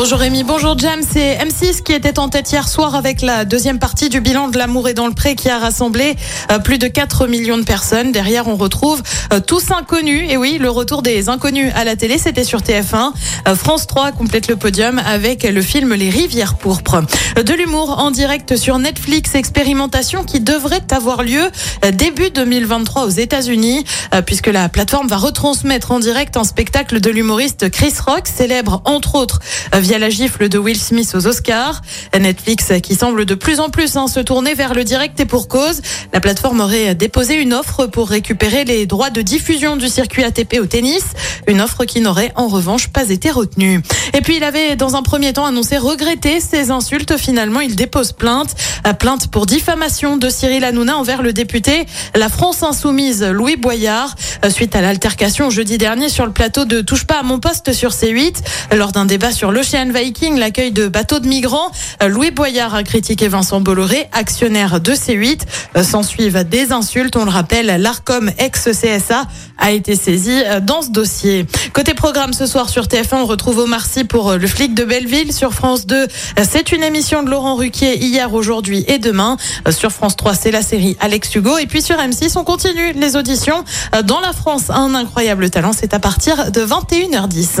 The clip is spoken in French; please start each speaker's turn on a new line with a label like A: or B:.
A: Bonjour Rémi, bonjour Jam, c'est M6 qui était en tête hier soir avec la deuxième partie du bilan de l'amour et dans le pré qui a rassemblé euh, plus de 4 millions de personnes. Derrière, on retrouve euh, tous inconnus. Et oui, le retour des inconnus à la télé, c'était sur TF1. Euh, France 3 complète le podium avec le film Les Rivières pourpres. De l'humour en direct sur Netflix, expérimentation qui devrait avoir lieu début 2023 aux États-Unis, puisque la plateforme va retransmettre en direct un spectacle de l'humoriste Chris Rock, célèbre entre autres la gifle de Will Smith aux Oscars. Netflix qui semble de plus en plus hein, se tourner vers le direct et pour cause. La plateforme aurait déposé une offre pour récupérer les droits de diffusion du circuit ATP au tennis. Une offre qui n'aurait en revanche pas été retenue. Et puis il avait dans un premier temps annoncé regretter ces insultes. Finalement, il dépose plainte. Plainte pour diffamation de Cyril Hanouna envers le député La France Insoumise Louis Boyard suite à l'altercation jeudi dernier sur le plateau de Touche pas à mon poste sur C8 lors d'un débat sur l'Ocean Viking, l'accueil de bateaux de migrants. Louis Boyard a critiqué Vincent Bolloré, actionnaire de C8. S'en suivent des insultes. On le rappelle, l'ARCOM ex-CSA a été saisi dans ce dossier. Côté programme ce soir sur TF1, on retrouve Omar Sy pour le flic de Belleville. Sur France 2, c'est une émission de Laurent Ruquier hier, aujourd'hui et demain. Sur France 3, c'est la série Alex Hugo. Et puis sur M6, on continue les auditions. Dans la France, un incroyable talent, c'est à partir de 21h10.